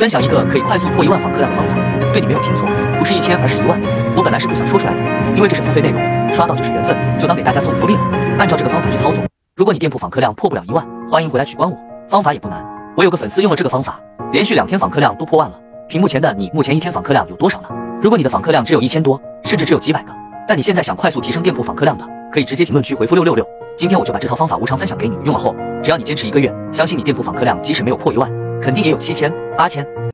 分享一个可以快速破一万访客量的方法，对你没有听错，不是一千，而是一万。我本来是不想说出来的，因为这是付费内容，刷到就是缘分，就当给大家送福利了。按照这个方法去操作，如果你店铺访客量破不了一万，欢迎回来取关我。方法也不难，我有个粉丝用了这个方法，连续两天访客量都破万了。屏幕前的你，目前一天访客量有多少呢？如果你的访客量只有一千多，甚至只有几百个，但你现在想快速提升店铺访客量的，可以直接评论区回复六六六。今天我就把这套方法无偿分享给你，用了后，只要你坚持一个月，相信你店铺访客量即使没有破一万。肯定也有七千、八千。